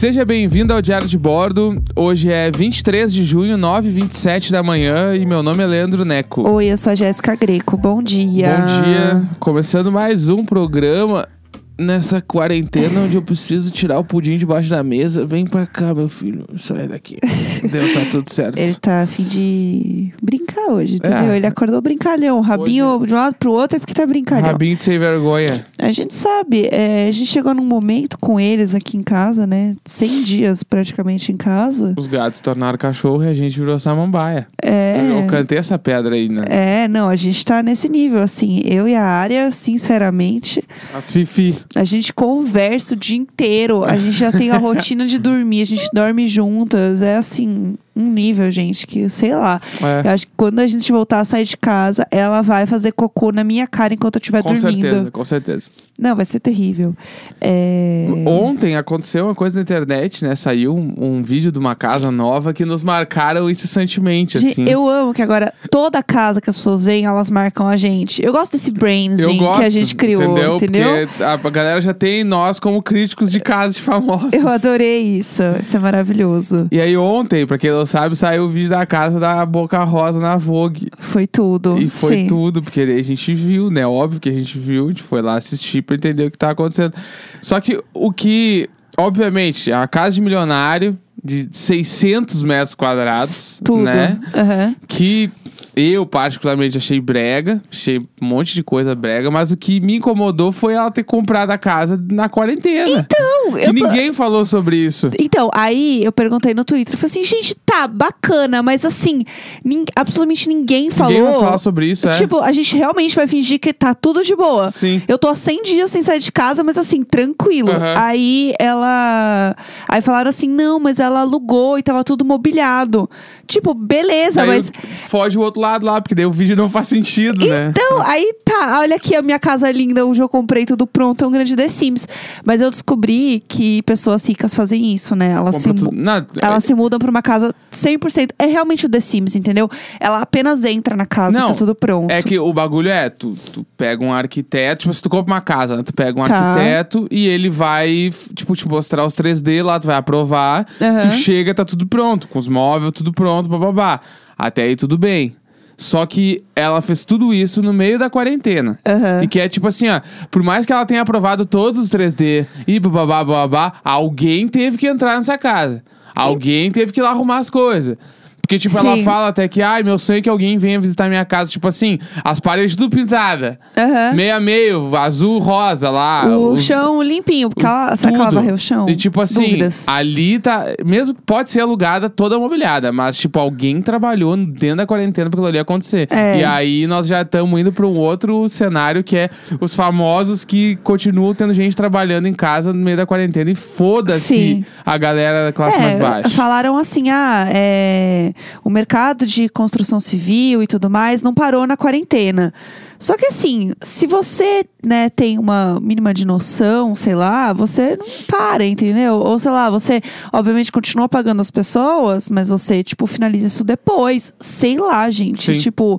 Seja bem-vindo ao Diário de Bordo. Hoje é 23 de junho, 9h27 da manhã e meu nome é Leandro Neco. Oi, eu sou a Jéssica Greco. Bom dia. Bom dia. Começando mais um programa nessa quarentena onde eu preciso tirar o pudim debaixo da mesa. Vem pra cá, meu filho. Sai daqui. Deu, tá tudo certo. Ele tá a fim de brincar hoje, entendeu? É. Ele acordou brincalhão. Rabinho de um lado pro outro é porque tá brincalhão. Rabinho de sem vergonha. A gente sabe, é, a gente chegou num momento com eles aqui em casa, né? 100 dias praticamente em casa. Os gatos tornaram cachorro e a gente virou samambaia. É. Eu cantei essa pedra aí, né? É, não, a gente tá nesse nível, assim. Eu e a Área, sinceramente, As Fifi. A gente conversa o dia inteiro. A gente já tem a rotina de dormir, a gente dorme juntas. É assim, um nível, gente, que sei lá. É. Eu acho que quando a gente voltar a sair de casa, ela vai fazer cocô na minha cara enquanto eu estiver Com dormindo. certeza, com certeza. Não, vai ser terrível. É... Ontem aconteceu uma coisa na internet, né? Saiu um, um vídeo de uma casa nova que nos marcaram incessantemente, assim. Eu amo que agora toda casa que as pessoas veem, elas marcam a gente. Eu gosto desse branding gosto, que a gente criou, entendeu? entendeu? Porque a galera já tem nós como críticos de casas de famosos. Eu adorei isso. Isso é maravilhoso. E aí ontem, pra quem não sabe, saiu o vídeo da casa da Boca Rosa na Vogue. Foi tudo. E foi Sim. tudo, porque a gente viu, né? Óbvio que a gente viu, a gente foi lá assistir pra entender o que tá acontecendo. Só que o que, obviamente, uma casa de milionário de 600 metros quadrados, Tudo. né? Aham. Que eu, particularmente, achei brega. Achei um monte de coisa brega. Mas o que me incomodou foi ela ter comprado a casa na quarentena. Então, que eu tô- ninguém falou sobre isso. Então, aí eu perguntei no Twitter, eu falei assim, gente, tá bacana, mas assim, nin- absolutamente ninguém falou. Ninguém vai falar sobre isso, é? Tipo, a gente realmente vai fingir que tá tudo de boa. Sim. Eu tô há 100 dias sem sair de casa, mas assim, tranquilo. Aham. Aí ela. Aí falaram assim: não, mas ela alugou e tava tudo mobiliado. Tipo, beleza, Daí mas. foge o outro lado lá, porque daí o vídeo não faz sentido, né? Então, aí tá, olha aqui a minha casa linda, hoje eu comprei tudo pronto, é um grande The Sims. Mas eu descobri que pessoas ricas fazem isso, né? Elas, se, Compra Não, elas se mudam pra uma casa 100%. É realmente o The Sims, entendeu? Ela apenas entra na casa e Não, tá tudo pronto. É que o bagulho é, tu, tu pega um arquiteto, tipo, se tu compra uma casa, né? Tu pega um Tá. arquiteto e ele vai, tipo, te mostrar os 3D lá, tu vai aprovar, Aham. tu chega, tá tudo pronto, com os móveis, tudo pronto, bababá. Até aí tudo bem. Só que ela fez tudo isso no meio da quarentena. Aham. E que é tipo assim, ó, por mais que ela tenha aprovado todos os 3D e bababá, bababá, alguém teve que entrar nessa casa. Alguém teve que ir lá arrumar as coisas. Porque, tipo, ela Sim. fala até que, ai, meu sonho é que alguém venha visitar minha casa. Tipo assim, as paredes tudo pintadas. Aham. Meio a meio, azul, rosa lá. O os- chão limpinho, porque ela, será que ela varreu o chão? E tipo assim, Dúvidas. ali tá. Mesmo que pode ser alugada toda mobiliada, mas tipo, alguém trabalhou dentro da quarentena pra aquilo ali acontecer. É. E aí nós já estamos indo pra um outro cenário que é os famosos que continuam tendo gente trabalhando em casa no meio da quarentena. E foda-se a galera da classe mais baixa. Falaram assim: ah, é, o mercado de construção civil e tudo mais não parou na quarentena. Só que assim, se você né, tem uma mínima de noção, sei lá, você não para, entendeu? Ou sei lá, você obviamente continua pagando as pessoas, mas você, tipo, finaliza isso depois. Sei lá, gente. Sim. Tipo,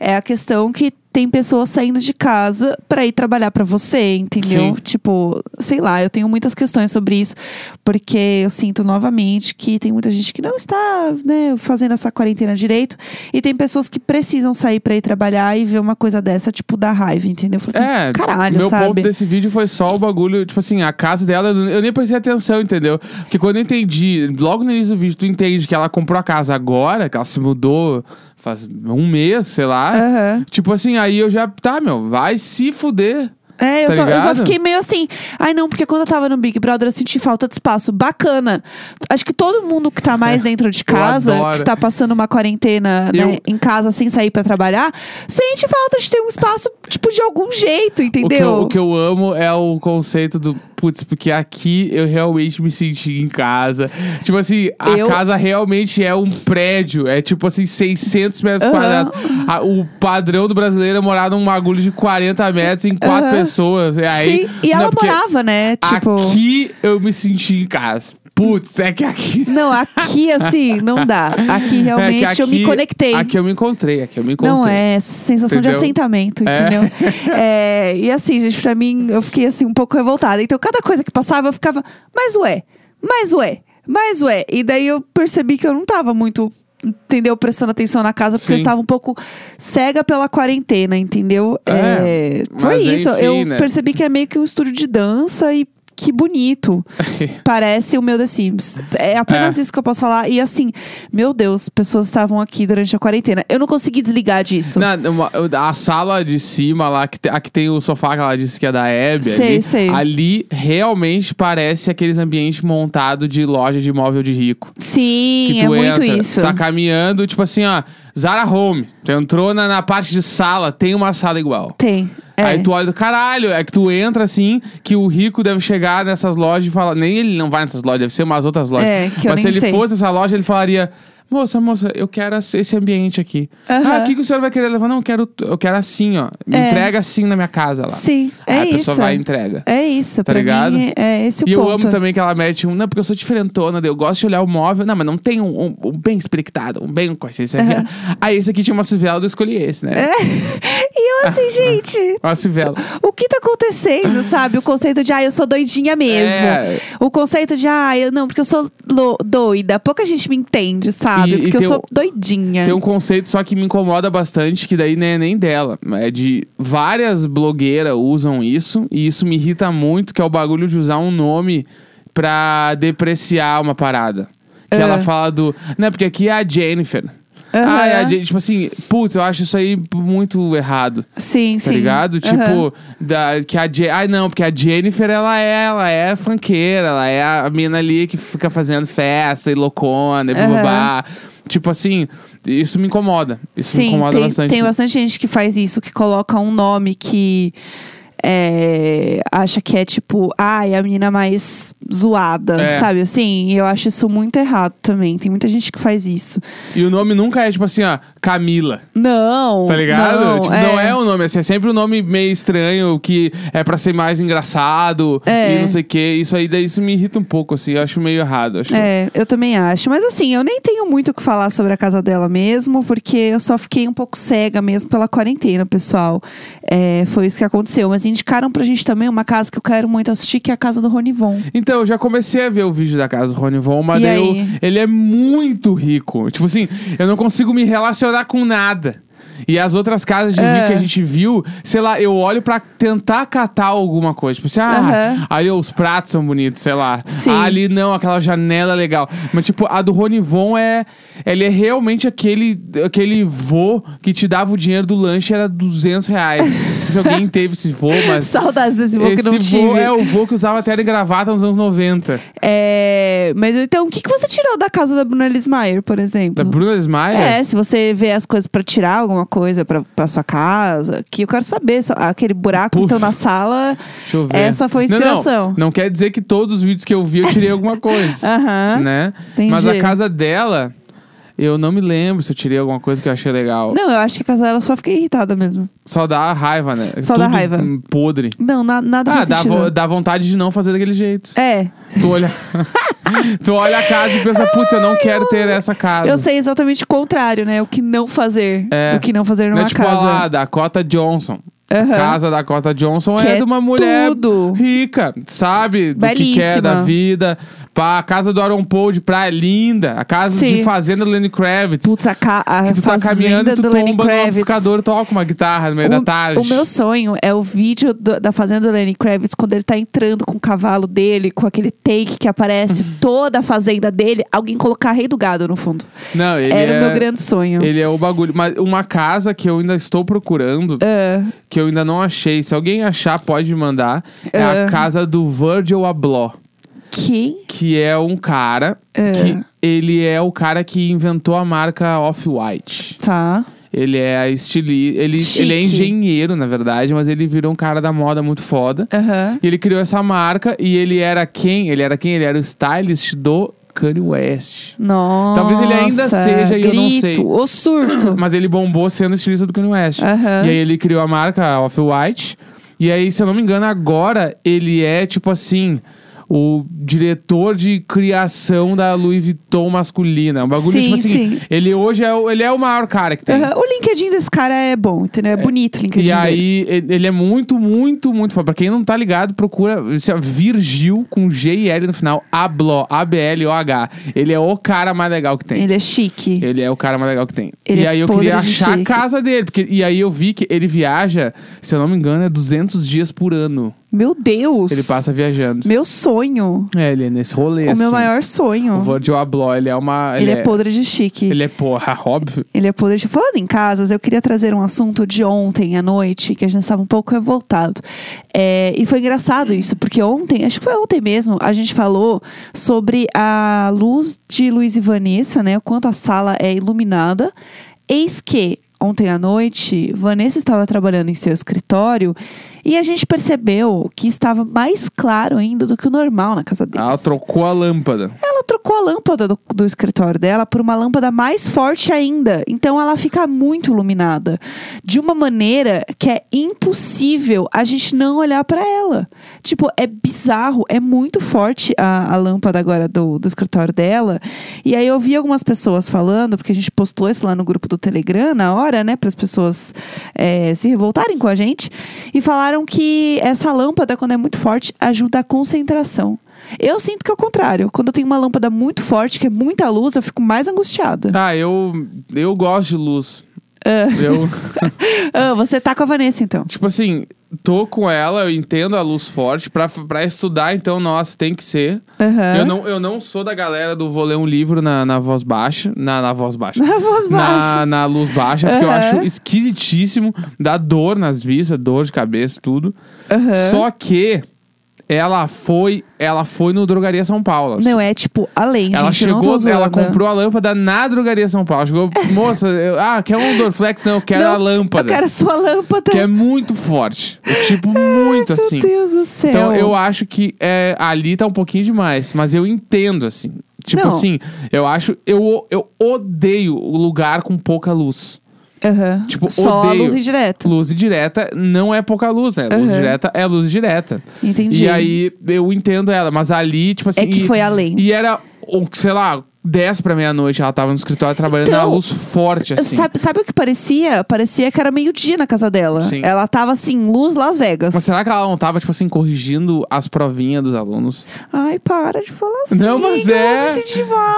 é a questão que tem pessoas saindo de casa pra ir trabalhar pra você, entendeu? Sim. Tipo, sei lá, eu tenho muitas questões sobre isso, porque eu sinto novamente que tem muita gente que não está, né, fazendo essa quarentena direito, e tem pessoas que precisam sair pra ir trabalhar e ver uma coisa dessa, tipo, dar raiva, entendeu? Assim, É, caralho, meu sabe? ponto desse vídeo foi só o bagulho, tipo assim, a casa dela, eu nem prestei atenção, entendeu? Porque quando eu entendi, logo no início do vídeo, tu entende que ela comprou a casa agora, que ela se mudou faz um mês, sei lá. Aham. Tipo assim, aí eu já, tá, meu, vai se fuder. É, eu, Tá só, eu só fiquei meio assim. Ai, não, porque quando eu tava no Big Brother eu senti falta de espaço. Bacana. Acho que todo mundo que tá mais dentro de casa, que está passando uma quarentena né, Eu- em casa sem sair pra trabalhar, sente falta de ter um espaço, tipo, de algum jeito, O que, entendeu? eu, o que eu amo é o conceito do, putz, porque aqui eu realmente me senti em casa. Tipo assim, a Eu- casa realmente é um prédio, é tipo assim, 600 metros Aham. quadrados. A- o padrão do brasileiro é morar num bagulho de 40 metros em quatro Aham. pessoas. E aí, Sim, e ela não, morava, né? Tipo. Aqui eu me senti em casa. Putz, é que aqui. Não, aqui assim, não dá. Aqui realmente é que eu me aqui- conectei. Aqui eu me encontrei, aqui eu me encontrei. Não, é sensação de Entendeu? assentamento, É. entendeu? É, e assim, gente, pra mim, eu fiquei assim, um pouco revoltada. Então, cada coisa que passava, eu ficava, mas ué, Mas ué, mas ué. E daí eu percebi que eu não tava muito, entendeu? Prestando atenção na casa, porque eu Sim. estava um pouco cega pela quarentena, entendeu? É, foi mas isso. enfim, eu né? percebi que é meio que um estúdio de dança e. Que bonito. Parece o meu The Sims. É apenas É. isso que eu posso falar. E assim, meu Deus, pessoas estavam aqui durante a quarentena. Eu não consegui desligar disso. Na, uma- a sala de cima lá, que a que tem o sofá que ela disse que é da Hebe. Sei, ali, sei. ali realmente parece aqueles ambientes montados de loja de imóvel de rico. Sim, é tu muito entra, isso. Tá caminhando, tipo assim, ó. Zara Home. Tu entrou na, na parte de sala, tem uma sala igual. Tem. É. Aí tu olha do caralho, é que tu entra assim, que o rico deve chegar nessas lojas e falar. Nem ele não vai nessas lojas, deve ser umas outras lojas. É, que eu Mas se nem ele sei. fosse nessa loja, ele falaria. Moça, moça, eu quero esse ambiente aqui. Aham. Ah, o que, que o senhor vai querer levar? Não, eu quero, eu quero assim, ó. Me É. entrega assim na minha casa lá. Sim, é Aí a isso. pessoa vai e entrega. É isso, Tá pra ligado? mim é esse o E eu ponto. amo também que ela mete um. Não, porque eu sou diferentona, eu gosto de olhar o móvel. Não, mas não tem um, um- um bem espectado, um bem. Esse aqui. Aí esse aqui tinha uma fivela, eu escolhi esse, né? É. E eu assim, gente, Uma fivela. o que tá acontecendo, sabe? O conceito de, ah, eu sou doidinha mesmo. É. O conceito de, ah, eu não, porque eu sou doida. Pouca gente me entende, sabe? E- e porque eu tem sou um- doidinha. Tem um conceito só que me incomoda bastante, que daí não é nem dela. É de várias blogueiras usam isso, e isso me irrita muito, que é o bagulho de usar um nome pra depreciar uma parada. Que É. ela fala do. Não, porque aqui é a Jennifer. Ah, é a Jennifer. Tipo assim, putz, eu acho isso aí muito errado. Sim, Tá sim. ligado? Aham. Tipo, da, que a Je Ai, não, porque a Jennifer, ela é, ela é funkeira, ela é a mina ali que fica fazendo festa e loucona e blá blá. Tipo assim, isso me incomoda. Isso me Sim, incomoda tem, bastante. tem bastante gente que faz isso, que coloca um nome que é, acha que é tipo, ah, é a menina mais zoada, É. sabe assim? Eu acho isso muito errado também. Tem muita gente que faz isso. E o nome nunca é tipo assim, ó, Camila. Não. Tá ligado? Não, tipo, não é um nome assim, é sempre um nome meio estranho que é pra ser mais engraçado É. e não sei o quê. Isso aí, daí isso me irrita um pouco, assim, eu acho meio errado. Acho. É, eu também acho. Mas assim, eu nem tenho muito o que falar sobre a casa dela mesmo, porque eu só fiquei um pouco cega mesmo pela quarentena, pessoal. É, foi isso que aconteceu. Mas indicaram pra gente também uma casa que eu quero muito assistir, que é a casa do Ronivon. Então, eu já comecei a ver o vídeo da casa do Rony Von, mas E daí eu- aí? ele é muito rico. Tipo assim, eu não consigo me relacionar com nada. E as outras casas de É. que a gente viu, sei lá, eu olho pra tentar catar alguma coisa. Tipo assim, ah, Aham. ali os pratos são bonitos, sei lá. Sim. Ah, ali não, aquela janela é legal. Mas, tipo, a do Rony Von é. Ele é realmente aquele, aquele vô que te dava o dinheiro do lanche, era 200 reais. não sei se alguém teve esse vô, mas. Saudades desse vô que Esse não vô tive. é o vô que usava terno e gravata nos anos 90. É, mas então, o que, que você tirou da casa da Bruna Lismayer, por exemplo? Da Bruna Desmaia? É, se você vê as coisas pra tirar alguma coisa pra, pra sua casa, que eu quero saber. só- aquele buraco, Puf. então, na sala. Deixa eu ver. Essa foi a Não, não. inspiração. Não, quer dizer que todos os vídeos que eu vi eu tirei alguma coisa. Aham. né? entendi. Mas a casa dela, eu não me lembro se eu tirei alguma coisa que eu achei legal. Não, eu acho que a casa dela só fiquei irritada mesmo. Só dá raiva, né? Só dá Tudo raiva. Podre. Não, na- nada Ah, dá, vo- dá vontade de não fazer daquele jeito. É, Tu olha, tu olha a casa e pensa, putz, eu não quero ter essa casa. eu sei exatamente o contrário, né? O que não fazer. É. O que não fazer Não numa é tipo casa. a Dakota Johnson. Aham. A casa da Dakota Johnson Que é, é de uma mulher tudo. rica, sabe? Do que Belíssima. quer da vida. Pá, a casa do Aaron Paul de praia linda. A casa Sim. de fazenda do Lenny Kravitz. Putz, a, ca a que tu tá caminhando e tu tomba no amplificador toca uma guitarra no meio da tarde. O meu sonho é o vídeo do- da fazenda do Lenny Kravitz quando ele tá entrando com o cavalo dele, com aquele take que aparece toda a fazenda dele, alguém colocar Rei do Gado no fundo. Não, ele Era é, o meu grande sonho. Ele é o bagulho. Mas uma casa que eu ainda estou procurando, Ah, que eu ainda não achei. Se alguém achar, pode mandar. É Ah. a casa do Virgil Abloh. quem? Que é um cara Ah. que ele é o cara que inventou a marca Off-White. Tá. Ele é estilista. Ele, Chique. ele é engenheiro, na verdade, mas ele virou um cara da moda muito foda. Aham. E ele criou essa marca e ele era quem? Ele era quem? Ele era o stylist do Kanye West. Nossa. Talvez ele ainda seja e eu não grito, sei. O surto. Mas ele bombou sendo estilista do Kanye West. Aham. E aí ele criou a marca Off-White. E aí, se eu não me engano, agora ele é tipo assim. O diretor de criação da Louis Vuitton masculina. Um bagulho, Sim, tipo assim, sim. ele hoje é, o- ele é o maior cara que tem. Aham, O LinkedIn desse cara é bom, entendeu? É bonito o LinkedIn E dele. aí, e- ele é muito, muito, muito foda. Pra quem não tá ligado, procura esse, ó, Virgil com G e L no final, Ablo, A-B-L-O-H. Ele é o cara mais legal que tem. Ele é chique. Ele é o cara mais legal que tem. Ele e é aí eu podre queria achar a chique. casa dele. Porque, e aí eu vi que ele viaja, se eu não me engano, é 200 dias por ano. Meu Deus! Ele passa viajando. Meu sonho. É, ele é nesse rolê, o assim. meu maior sonho. O Virgil Abloh, ele é uma... Ele, é podre de chique. Ele é porra, óbvio. Ele é podre de... Falando em casas, eu queria trazer um assunto de ontem à noite, que a gente estava um pouco revoltado. É, e foi engraçado isso, porque ontem, acho que foi ontem mesmo, a gente falou sobre a luz de Luiz e Vanessa, né? O quanto a sala é iluminada. Eis que ontem à noite, Vanessa estava trabalhando em seu escritório e a gente percebeu que estava mais claro ainda do que o normal na casa deles. Ela trocou a lâmpada. Ela trocou a lâmpada do, do escritório dela por uma lâmpada mais forte ainda. Então ela fica muito iluminada. De uma maneira que é impossível a gente não olhar pra ela. Tipo, é bizarro, é muito forte a, a lâmpada agora do, do escritório dela. E aí eu vi algumas pessoas falando, porque a gente postou isso lá no grupo do Telegram na hora, né? Para as pessoas é, se revoltarem com a gente. E falaram que essa lâmpada, quando é muito forte, ajuda a concentração. Eu sinto que é o contrário. Quando eu tenho uma lâmpada muito forte, que é muita luz, eu fico mais angustiada. Ah, eu, eu gosto de luz. Eu, Ah, você tá com a Vanessa, então. tipo assim, tô com ela, eu entendo a luz forte. Pra, pra estudar, então, nossa, tem que ser. Aham. Eu, não, eu não sou da galera do vou ler um livro na, na voz baixa. Na, na voz baixa. Na voz baixa. Na, na luz baixa, porque eu acho esquisitíssimo. Dá dor nas vistas, dor de cabeça, tudo. Aham. Só que ela foi, ela foi no Drogaria São Paulo. assim. Não, é tipo, além, Ela gente. eu não tô chegou, ela zoando. comprou a lâmpada na Drogaria São Paulo. Chegou, moça, eu- ah, quer um Dorflex? Não, eu quero Não, a lâmpada. Eu quero a sua lâmpada. Que é muito forte. Tipo, muito assim. Meu Deus do céu. Então eu acho que é, ali tá um pouquinho demais, mas eu entendo, assim. Tipo Não. assim, eu acho. Eu, eu odeio o lugar com pouca luz. Aham. tipo, Só odeio. a luz indireta. Luz direta não é pouca luz, né? Luz direta é luz direta. Entendi. E aí eu entendo ela, mas ali, tipo assim. É que e- foi além. E era, sei lá, 10 pra meia-noite, ela tava no escritório trabalhando Então, na luz forte, assim. Sabe, sabe o que parecia? Parecia que era meio-dia na casa dela. Sim. Ela tava assim, luz Las Vegas. Mas será que ela não tava, tipo assim, corrigindo as provinhas dos alunos? Ai, para de falar assim. Não, mas é.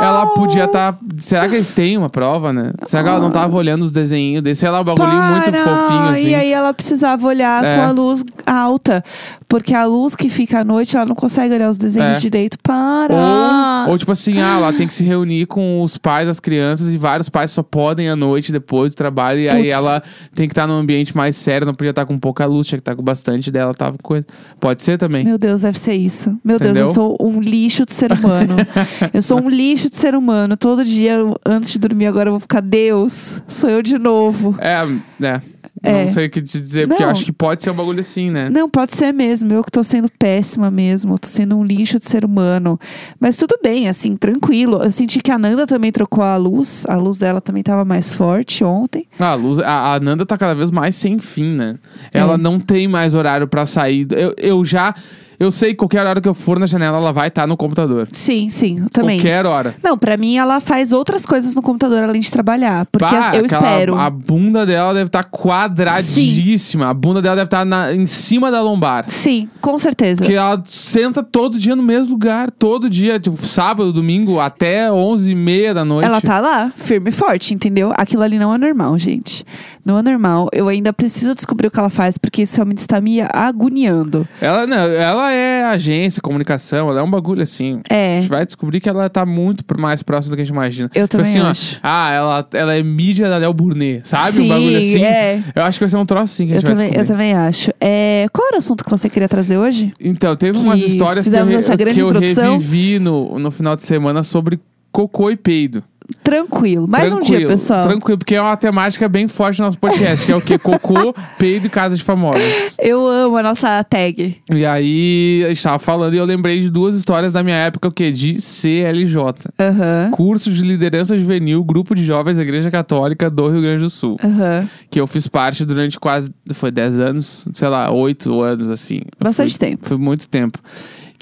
Ela podia estar. Será que eles têm uma prova, né? Será que ela não tava olhando os desenhos desse? Sei lá, um bagulhinho muito Para! fofinho, assim. E aí ela precisava olhar É. com a luz alta. Porque a luz que fica à noite, ela não consegue olhar os desenhos É. direito. Para! Ou, ou, tipo assim, ah, ela tem que se reunir com os pais das crianças e vários pais só podem à noite depois do trabalho. E aí ela tem que estar num ambiente mais sério, não podia estar com pouca luz, tinha que estar com bastante dela, tava com coisa. Pode ser também. Meu Deus, deve ser isso. Meu Deus, Entendeu? eu sou um lixo de ser humano. eu sou um lixo de ser humano. Todo dia, antes de dormir, agora eu vou ficar, Deus, sou eu de novo. É, né? É. Não sei o que te dizer, porque acho que pode ser um bagulho assim, né? Não, pode ser mesmo. Eu que tô sendo péssima mesmo. Tô sendo um lixo de ser humano. Mas tudo bem, assim, tranquilo. Eu senti que a Nanda também trocou a luz. A luz dela também tava mais forte ontem. Ah, A, luz, a, a Nanda tá cada vez mais sem fim, né? Ela É. não tem mais horário pra sair. Eu, eu já. Eu sei que qualquer hora que eu for na janela, ela vai estar no computador. Sim, sim, eu também. Qualquer hora. Não, pra mim ela faz outras coisas no computador além de trabalhar. Porque Pá, as- eu aquela- espero. A bunda dela deve estar quadradíssima. A bunda dela deve estar na- em cima da lombar. Sim, com certeza. Porque ela senta todo dia no mesmo lugar. Todo dia, tipo, sábado, domingo, até 11 e meia da noite. Ela tá lá, firme e forte, entendeu? Aquilo ali não é normal, gente. Não é normal. Eu ainda preciso descobrir o que ela faz, porque isso realmente está me agoniando. Ela, não, ela é agência, comunicação, ela é um bagulho assim. A É, gente vai descobrir que ela tá muito mais próxima do que a gente imagina. eu Tipo também assim, ó, acho. ah, ela, ela é mídia da Léo Burnet, sabe? Sim, um bagulho assim. é. Eu acho que vai ser um troço assim que a Eu gente vai também, eu descobrir. também acho. É, qual era o assunto que você queria trazer hoje? Então, teve Que umas histórias que eu, re- que eu revivi no, no final de semana sobre cocô e peido. Tranquilo. Mais um dia, Tranquilo, pessoal. Tranquilo, porque é uma temática bem forte no nosso podcast, que é o quê? Cocô, peido e casa de famosos. Eu amo a nossa tag. E aí, a gente tava falando e eu lembrei de duas histórias da minha época, o quê? De CLJ. Aham. Curso de Liderança Juvenil, Grupo de Jovens da Igreja Católica do Rio Grande do Sul. Aham. Que eu fiz parte durante quase, foi 10 anos, sei lá, 8 anos, assim. Eu Bastante fui- tempo. Foi muito tempo.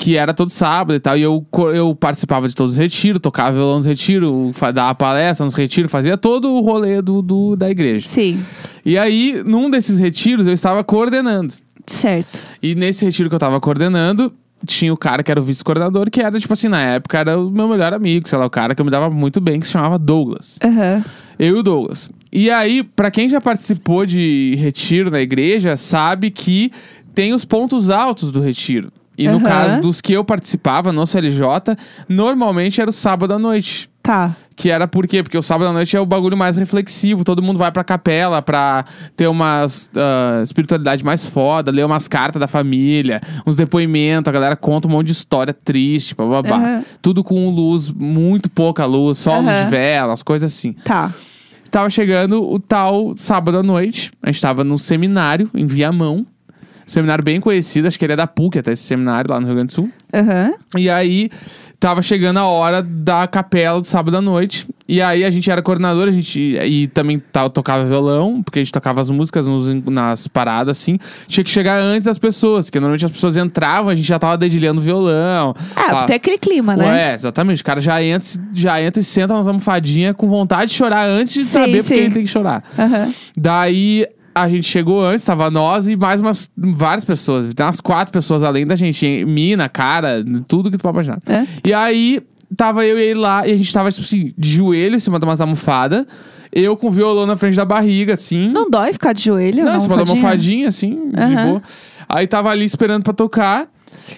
Que era todo sábado e tal. E eu, eu participava de todos os retiros, tocava violão nos retiros, dava palestra nos retiros, fazia todo o rolê do, do- da igreja. Sim, E aí, num desses retiros, eu estava coordenando. certo. E nesse retiro que eu tava coordenando, tinha o cara que era o vice-coordenador, que era, tipo assim, na época era o meu melhor amigo, sei lá, o cara que eu me dava muito bem, que se chamava Douglas. Aham. Eu e o Douglas. E aí, pra quem já participou de retiro na igreja, sabe que tem os pontos altos do retiro. E no Aham. caso dos que eu participava no CLJ, normalmente era o sábado à noite. Tá. Que era por quê? Porque o sábado à noite é o bagulho mais reflexivo. Todo mundo vai pra capela pra ter uma ah, espiritualidade mais foda, ler umas cartas da família, uns depoimentos, a galera conta um monte de história triste, bababá. Aham. Tudo com luz, muito pouca luz, só luz Aham. de vela, as coisas assim. Tá. Tava chegando o tal sábado à noite. A gente tava num seminário em Viamão. Seminário bem conhecido, acho que ele é da PUC até esse seminário lá no Rio Grande do Sul. Aham. E aí, tava chegando a hora da capela do sábado à noite. E aí, a gente era coordenador, a gente... E também tava, tocava violão, porque a gente tocava as músicas nos- nas paradas, assim. Tinha que chegar antes das pessoas, porque normalmente as pessoas entravam, a gente já tava dedilhando violão. Ah, Tá. tem aquele clima, né? Ué, exatamente. O cara já entra, já entra e senta nas almofadinhas com vontade de chorar antes de Sim, saber sim. porque ele tem que chorar. Aham. Daí a gente chegou antes, tava nós e mais umas várias pessoas. Tem umas quatro pessoas além da gente. Mina, cara, tudo que tu pode imaginar. É? E aí, tava eu e ele lá, e a gente tava, tipo assim, de joelho em cima de umas almofadas. Eu com o violão na frente da barriga, assim. Não dói ficar de joelho? Não, em cima da almofadinha? assim, de Aham. boa. Aí tava ali esperando pra tocar.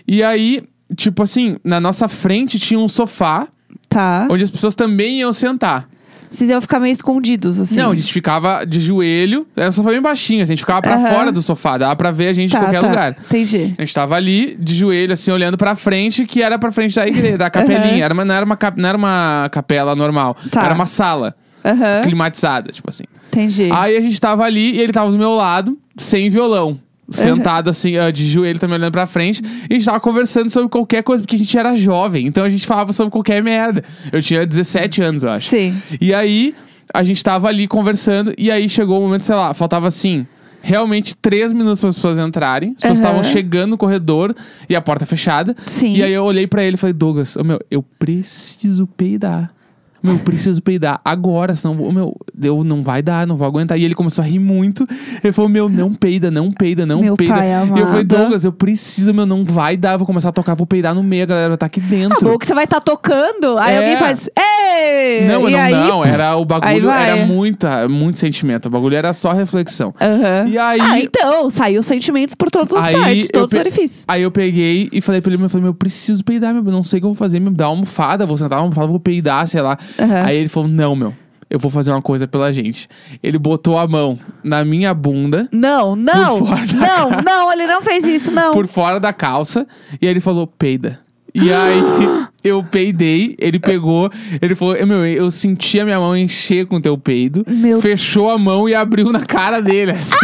E aí, tipo assim, na nossa frente tinha um sofá, Tá. onde as pessoas também iam sentar. Vocês iam ficar meio escondidos, assim. Não, a gente ficava de joelho. Era um sofá bem baixinho, assim, a gente ficava pra Aham. fora do sofá, dava pra ver a gente tá, em qualquer tá. lugar. Entendi. A gente tava ali, de joelho, assim, olhando pra frente, que era pra frente da igreja, da capelinha. Era uma, não, era uma, cap- não era uma capela normal. Tá. Era uma sala Aham. climatizada, tipo assim. Entendi. Aí a gente tava ali e ele tava do meu lado, sem violão. Sentado assim, de joelho também olhando pra frente. E a gente tava conversando sobre qualquer coisa, porque a gente era jovem. Então a gente falava sobre qualquer merda. Eu tinha 17 anos, eu acho. Sim. E aí, a gente tava ali conversando, e aí chegou o momento, sei lá, faltava assim. Realmente três minutos para as pessoas entrarem. As pessoas estavam chegando no corredor e a porta fechada. Sim. E aí eu olhei pra ele e falei, Douglas, ô, meu, eu preciso peidar. Meu, eu preciso peidar agora, senão, meu, eu não vai dar, não vou aguentar. E ele começou a rir muito. Ele falou, meu, não peida, não peida, não Meu peida. pai e eu falei, amado. Douglas, eu preciso, meu, não vai dar, vou começar a tocar, vou peidar no meio, a galera vai estar aqui dentro. Ou que você vai estar tocando, aí É. alguém faz. Ei! Não, e não, aí... não, era o bagulho, era muita, muito sentimento. O bagulho era só reflexão. Aham. E aí- Ah, então, saiu sentimentos por todas as Aí partes, todos os orifícios. Aí eu peguei e falei pra ele, eu falei, meu, eu preciso peidar, meu, eu não sei o que eu vou fazer, me dá uma almofada, vou sentar na almofada, vou peidar, sei lá. Aham. Aí ele falou, não, meu, eu vou fazer uma coisa pela gente. Ele botou a mão na minha bunda, Não, não, Por fora da não, não, ele não fez isso, não. por fora da calça, e aí ele falou, peida. E aí eu peidei, ele pegou, ele falou, meu, eu senti a minha mão encher com o teu peido, Meu- fechou a mão e abriu na cara dele, assim.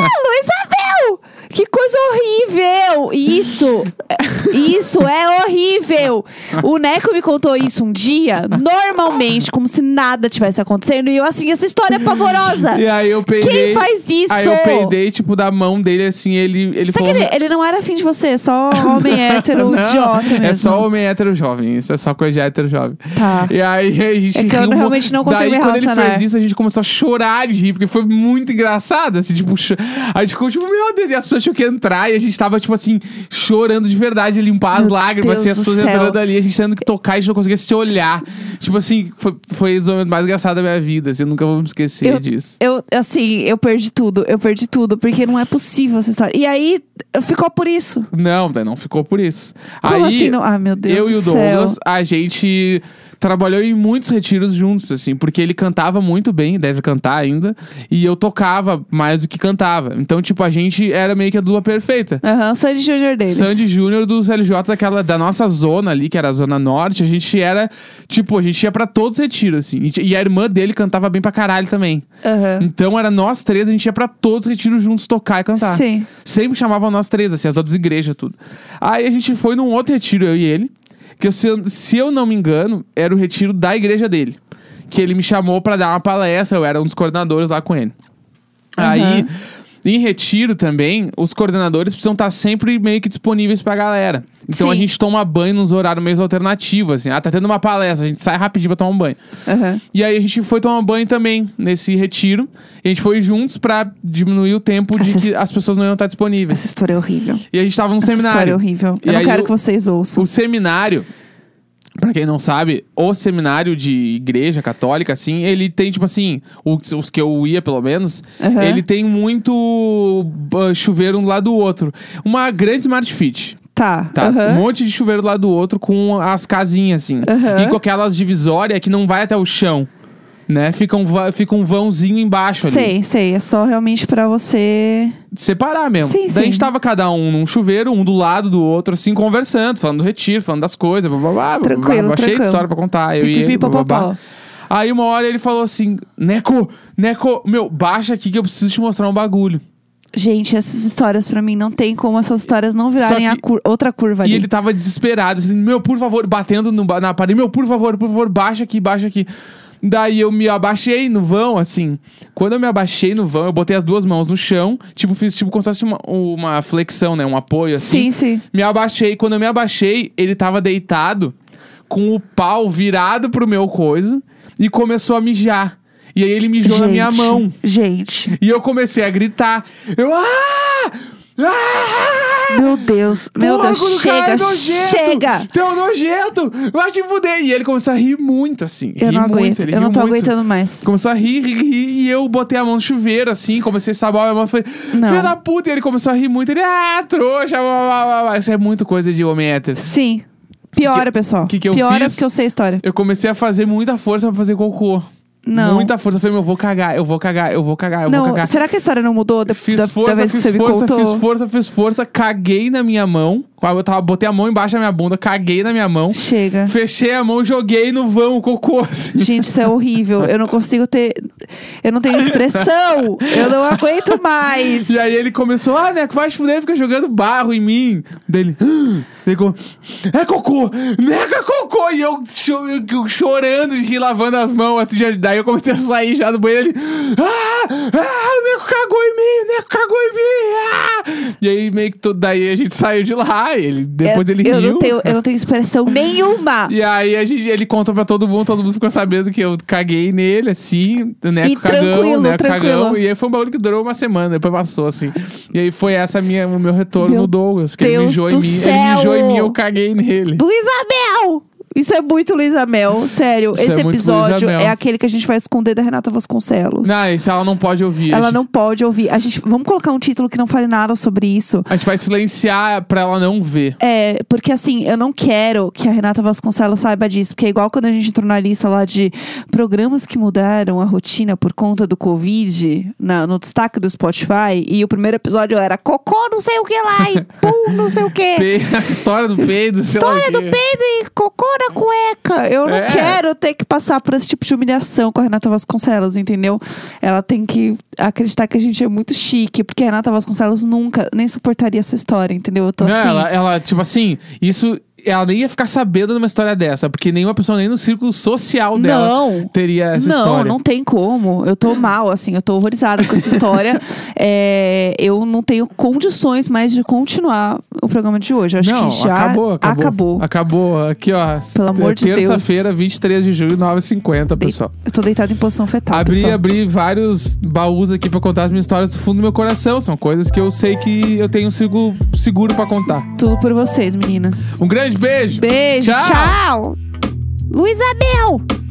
Ah, Luísa! Que coisa horrível! Isso! Isso é horrível! O Neco me contou isso um dia, normalmente, como se nada tivesse acontecendo, e eu assim, essa história é pavorosa! E aí eu peidei. Quem faz isso? Aí eu peidei, tipo, da mão dele, assim, ele, ele Sabe falou. que ele, ele não era afim de você, é só homem hétero, Não, idiota mesmo. É só homem hétero jovem. Isso é só coisa de hétero jovem. Tá. E aí a gente É que eu riu realmente não consigo Daí, me quando ele fez isso, a gente começou a chorar de rir, porque foi muito engraçado, assim, tipo, a gente ficou tipo, meu Deus, e as pessoas que entrar, e a gente tava, tipo assim, chorando de verdade, limpar as Meu lágrimas, assim, as Deus do pessoas céu. entrando ali, a gente tendo que tocar, e a gente não conseguia se olhar. Tipo assim, foi, foi o momento mais engraçado da minha vida, assim, eu nunca vou me esquecer Eu- disso. Eu, assim, eu perdi tudo, eu perdi tudo, porque não é possível essa história. E aí, ficou por isso. Não, não ficou por isso. Como aí, assim? Não? Ah, meu Deus eu do e o céu. Douglas, a gente trabalhou em muitos retiros juntos, assim, porque ele cantava muito bem, deve cantar ainda, e eu tocava mais do que cantava. Então, tipo, a gente era meio que a dupla perfeita. Aham, Sandy Júnior deles. Sandy Júnior dos LJ daquela, da nossa zona ali, que era a Zona Norte, a gente era, tipo, a gente ia pra todos os retiros, assim. E a irmã dele cantava bem pra caralho também. Aham. Então era nós três, a gente ia pra todos os retiros juntos tocar e cantar. Sim. Sempre chamavam nós três, assim, as outras igrejas, tudo. Aí a gente foi num outro retiro, eu e ele. Que eu- se, eu, se eu não me engano, era o retiro da igreja dele. Que ele me chamou pra dar uma palestra, eu era um dos coordenadores lá com ele. Aí Em retiro também, os coordenadores precisam estar sempre meio que disponíveis pra galera. Então a Sim. gente toma banho nos horários meio alternativos, assim. Ah, tá tendo uma palestra, a gente sai rapidinho pra tomar um banho. Aham. E aí a gente foi tomar banho também nesse retiro. E a gente foi juntos pra diminuir o tempo de Essa que as pessoas não iam estar disponíveis. Essa história é horrível. E a gente tava num Essa história é seminário. horrível. E Eu não aí quero o- que vocês ouçam. O seminário, pra quem não sabe, o seminário de igreja católica, assim, ele tem, tipo assim, os, os que eu ia, pelo menos, Aham. ele tem muito ah, chuveiro um lado do outro. Uma grande Smart Fit. Tá. Tá? aham. Um monte de chuveiro do lado do outro com as casinhas, assim. Aham. E com aquelas divisórias que não vai até o chão. Né? Fica um, va- fica um vãozinho embaixo ali. Sei, sei. É só realmente pra você. Separar mesmo. Sim, Daí sim. a gente tava cada um num chuveiro, um do lado do outro, assim, conversando, falando do retiro, falando das coisas, blá, blá, blá, blá, Tranquilo, blá, cheio de tranquilo. história pra contar. Eu e Pipipi, ele, blá, blá, blá. popopó. Aí uma hora ele falou assim: Neco, Neco, meu, baixa aqui que eu preciso te mostrar um bagulho. Gente, essas histórias pra mim não tem como essas histórias não virarem Só a que- cur- outra curva E ali. ele tava desesperado, assim, meu, por favor, batendo no, ba- na parede, meu, por favor, por favor, baixa aqui, baixa aqui. Daí eu me abaixei no vão, assim. Quando eu me abaixei no vão, eu botei as duas mãos no chão, tipo, fiz tipo como se fosse uma, uma flexão, né? Um apoio, assim. Sim, sim. Me abaixei. Quando eu me abaixei, ele tava deitado com o pau virado pro meu coisa e começou a mijar. E aí ele mijou na minha Gente, mão. Gente, E eu comecei a gritar. Eu. Ah! Ah! Meu Deus, meu Porra, Deus, cara chega, é nojento! chega! Teu nojento! Vai te fuder! E ele começou a rir muito, assim. Eu não muito, aguento, ele eu não tô muito. aguentando mais. Começou a rir, rir, rir, e eu botei a mão no chuveiro, assim, comecei a sabar minha mão, falei, Não. filho da puta, e ele começou a rir muito, ele, ah, trouxa, blá, blá, blá, blá. isso é muito coisa de homem hétero. Sim. Piora, pessoal. que que eu Piora fiz? porque eu sei a história. Eu comecei a fazer muita força pra fazer cocô. Não. Muita força, eu falei, meu, eu vou cagar, eu vou cagar, eu vou cagar, eu vou Não, cagar. será que a história não mudou da, Fiz da, da força, vez que você me força, contou? fiz força, fiz força, caguei na minha mão. Eu tava, botei a mão embaixo da minha bunda, caguei na minha mão. Chega. Fechei a mão joguei no vão o cocô. assim. Gente, isso é horrível. Eu não consigo ter. Eu não tenho expressão. Eu não aguento mais. E aí ele começou, ah, Neco, vai te fuder, fica jogando barro em mim. Daí ele, "Ah." É cocô, Neco é cocô. E eu, cho- eu chorando de rir, lavando as mãos, assim, já- daí eu comecei a sair já do banheiro, ele, ah, ah, o Neco cagou em mim, o Neco cagou em mim, ah. E aí meio que tudo, daí a gente saiu de lá, ele, depois eu, ele eu riu. não tenho, eu não tenho expressão nenhuma. E aí a gente, ele contou pra todo mundo, todo mundo ficou sabendo que eu caguei nele, assim, o Neco E cagão, Neco tranquilo. cagão. E aí foi um bagulho que durou uma semana, depois passou, assim. E aí foi essa minha, o meu retorno Meu no Douglas, que ele Deus mijou do em mim. Ele céu! mijou em mim, eu caguei nele. Luísa Mel! Isso é muito Luísa Mel, sério. Isso é Esse muito episódio é aquele que a gente vai esconder da Renata Vasconcelos. Não, isso ela não pode ouvir. Ela gente, não pode ouvir. A gente, vamos colocar um título que não fale nada sobre isso. A gente vai silenciar pra ela não ver. É, porque assim, eu não quero que a Renata Vasconcelos saiba disso. Porque é igual quando a gente entrou na lista lá de programas que mudaram a rotina por conta do Covid, na- no destaque do Spotify. E o primeiro episódio era cocô não sei o que lá e pum não sei o que. A história do peido, sei História do peido e cocô na cueca. Eu não É. quero ter que passar por esse tipo de humilhação com a Renata Vasconcelos, entendeu? Ela tem que acreditar que a gente é muito chique, porque a Renata Vasconcelos nunca nem suportaria essa história, entendeu? Eu tô Não, assim. ela, ela, tipo assim, isso. Ela nem ia ficar sabendo de uma história dessa, porque nenhuma pessoa, nem no círculo social dela, Não. teria essa não, história. não tem como. Eu tô mal, assim, eu tô horrorizada com essa história. É, eu não tenho condições mais de continuar o programa de hoje. Eu Acho não, que já acabou, acabou. acabou. Acabou. Aqui, ó. Pelo amor de Deus. Terça-feira, 23 de julho, 9h50, pessoal. Eu tô deitada em posição fetal. Abri, pessoal. abri vários baús aqui pra contar as minhas histórias do fundo do meu coração. São coisas que eu sei que eu tenho um círculo seguro pra contar. Tudo por vocês, meninas. Um grande beijo! Beijo, Tchau. tchau. Luísa Mel!